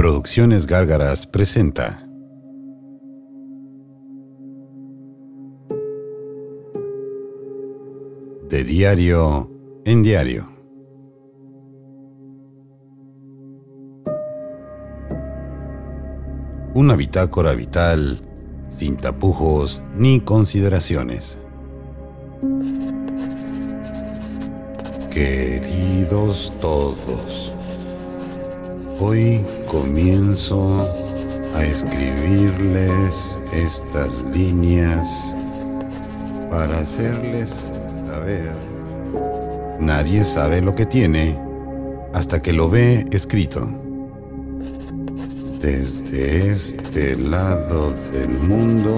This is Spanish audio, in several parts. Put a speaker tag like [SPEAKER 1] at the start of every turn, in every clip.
[SPEAKER 1] Producciones Gárgaras presenta De diario en diario. Una bitácora vital sin tapujos ni consideraciones. Queridos todos, hoy comienzo a escribirles estas líneas para hacerles saber. Nadie sabe lo que tiene hasta que lo ve escrito. Desde este lado del mundo,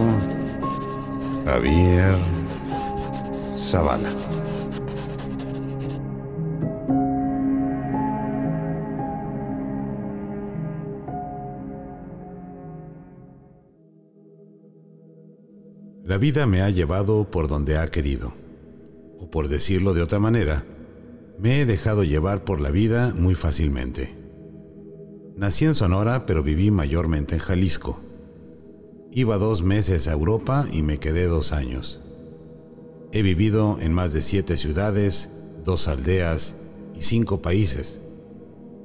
[SPEAKER 1] Javier Zavala. La vida me ha llevado por donde ha querido. O por decirlo de otra manera, me he dejado llevar por la vida muy fácilmente. Nací en Sonora, pero viví mayormente en Jalisco. Iba dos meses a Europa y me quedé dos años. He vivido en más de siete ciudades, dos aldeas y cinco países.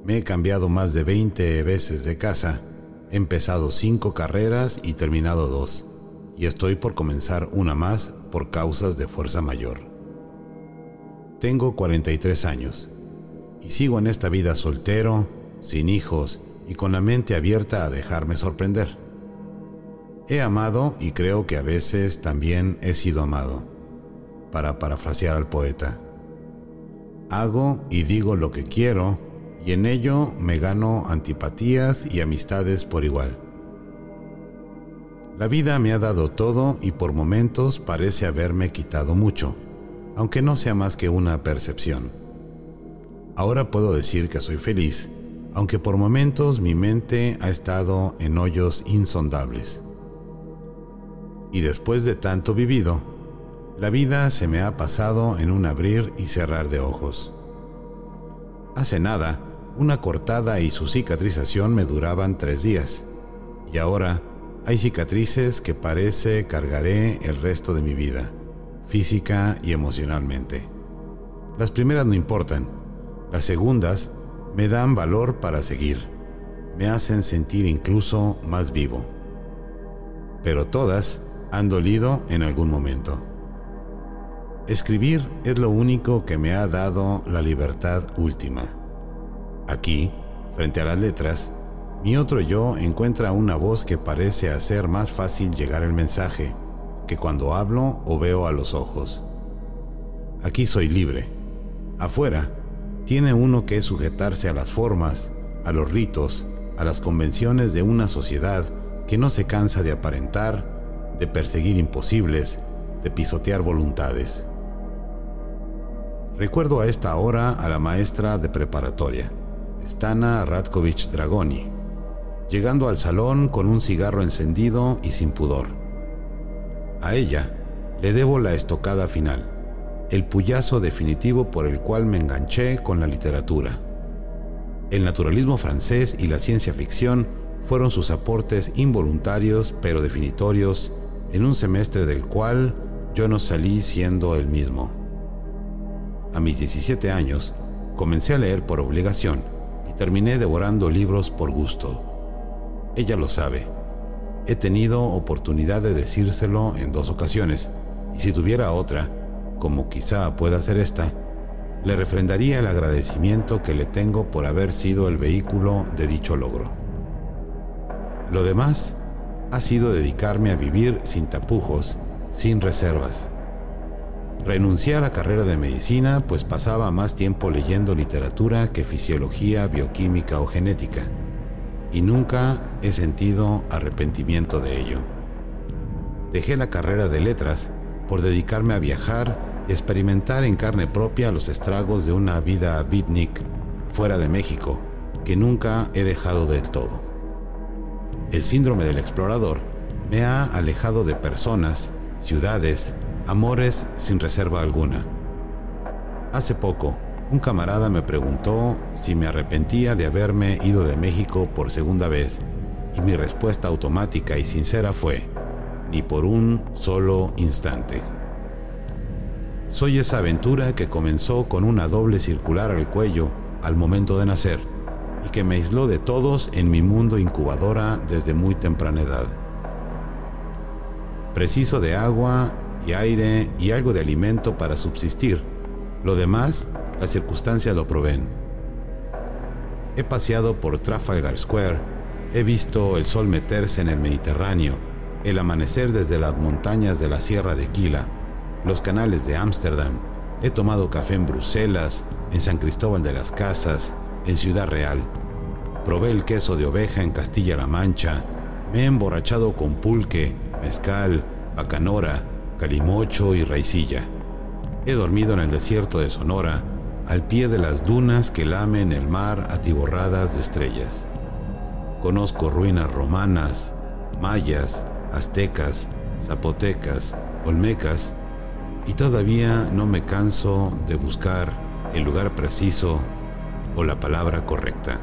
[SPEAKER 1] Me he cambiado más de 20 veces de casa, he empezado cinco carreras y terminado dos y estoy por comenzar una más por causas de fuerza mayor. Tengo 43 años y sigo en esta vida soltero, sin hijos y con la mente abierta a dejarme sorprender. He amado y creo que a veces también he sido amado, para parafrasear al poeta. Hago y digo lo que quiero y en ello me gano antipatías y amistades por igual. La vida me ha dado todo y por momentos parece haberme quitado mucho, aunque no sea más que una percepción. Ahora puedo decir que soy feliz, aunque por momentos mi mente ha estado en hoyos insondables. Y después de tanto vivido, la vida se me ha pasado en un abrir y cerrar de ojos. Hace nada, una cortada y su cicatrización me duraban tres días, y ahora hay cicatrices que parece cargaré el resto de mi vida, física y emocionalmente. Las primeras no importan, las segundas me dan valor para seguir, me hacen sentir incluso más vivo. Pero todas han dolido en algún momento. Escribir es lo único que me ha dado la libertad última. Aquí, frente a las letras, mi otro yo encuentra una voz que parece hacer más fácil llegar el mensaje que cuando hablo o veo a los ojos. Aquí soy libre. Afuera, tiene uno que sujetarse a las formas, a los ritos, a las convenciones de una sociedad que no se cansa de aparentar, de perseguir imposibles, de pisotear voluntades. Recuerdo a esta hora a la maestra de preparatoria, Stana Radkovich Dragoni, llegando al salón con un cigarro encendido y sin pudor. A ella le debo la estocada final, el puyazo definitivo por el cual me enganché con la literatura. El naturalismo francés y la ciencia ficción fueron sus aportes involuntarios pero definitorios en un semestre del cual yo no salí siendo el mismo. A mis 17 años, comencé a leer por obligación y terminé devorando libros por gusto. Ella lo sabe. He tenido oportunidad de decírselo en dos ocasiones, y si tuviera otra, como quizá pueda ser esta, le refrendaría el agradecimiento que le tengo por haber sido el vehículo de dicho logro. Lo demás ha sido dedicarme a vivir sin tapujos, sin reservas. Renuncié a la carrera de medicina pues pasaba más tiempo leyendo literatura que fisiología, bioquímica o genética y nunca he sentido arrepentimiento de ello. Dejé la carrera de letras por dedicarme a viajar y experimentar en carne propia los estragos de una vida beatnik fuera de México que nunca he dejado del todo. El síndrome del explorador me ha alejado de personas, ciudades, amores sin reserva alguna. Hace poco, un camarada me preguntó si me arrepentía de haberme ido de México por segunda vez y mi respuesta automática y sincera fue, ni por un solo instante. Soy esa aventura que comenzó con una doble circular al cuello al momento de nacer y que me aisló de todos en mi mundo incubadora desde muy temprana edad. Preciso de agua y aire y algo de alimento para subsistir. Lo demás, las circunstancias lo proveen. He paseado por Trafalgar Square, he visto el sol meterse en el Mediterráneo, el amanecer desde las montañas de la Sierra de Quila, los canales de Ámsterdam, he tomado café en Bruselas, en San Cristóbal de las Casas, en Ciudad Real. Probé el queso de oveja en Castilla-La Mancha, me he emborrachado con pulque, mezcal, bacanora, calimocho y raicilla. He dormido en el desierto de Sonora, al pie de las dunas que lamen el mar atiborradas de estrellas. Conozco ruinas romanas, mayas, aztecas, zapotecas, olmecas, y todavía no me canso de buscar el lugar preciso o la palabra correcta.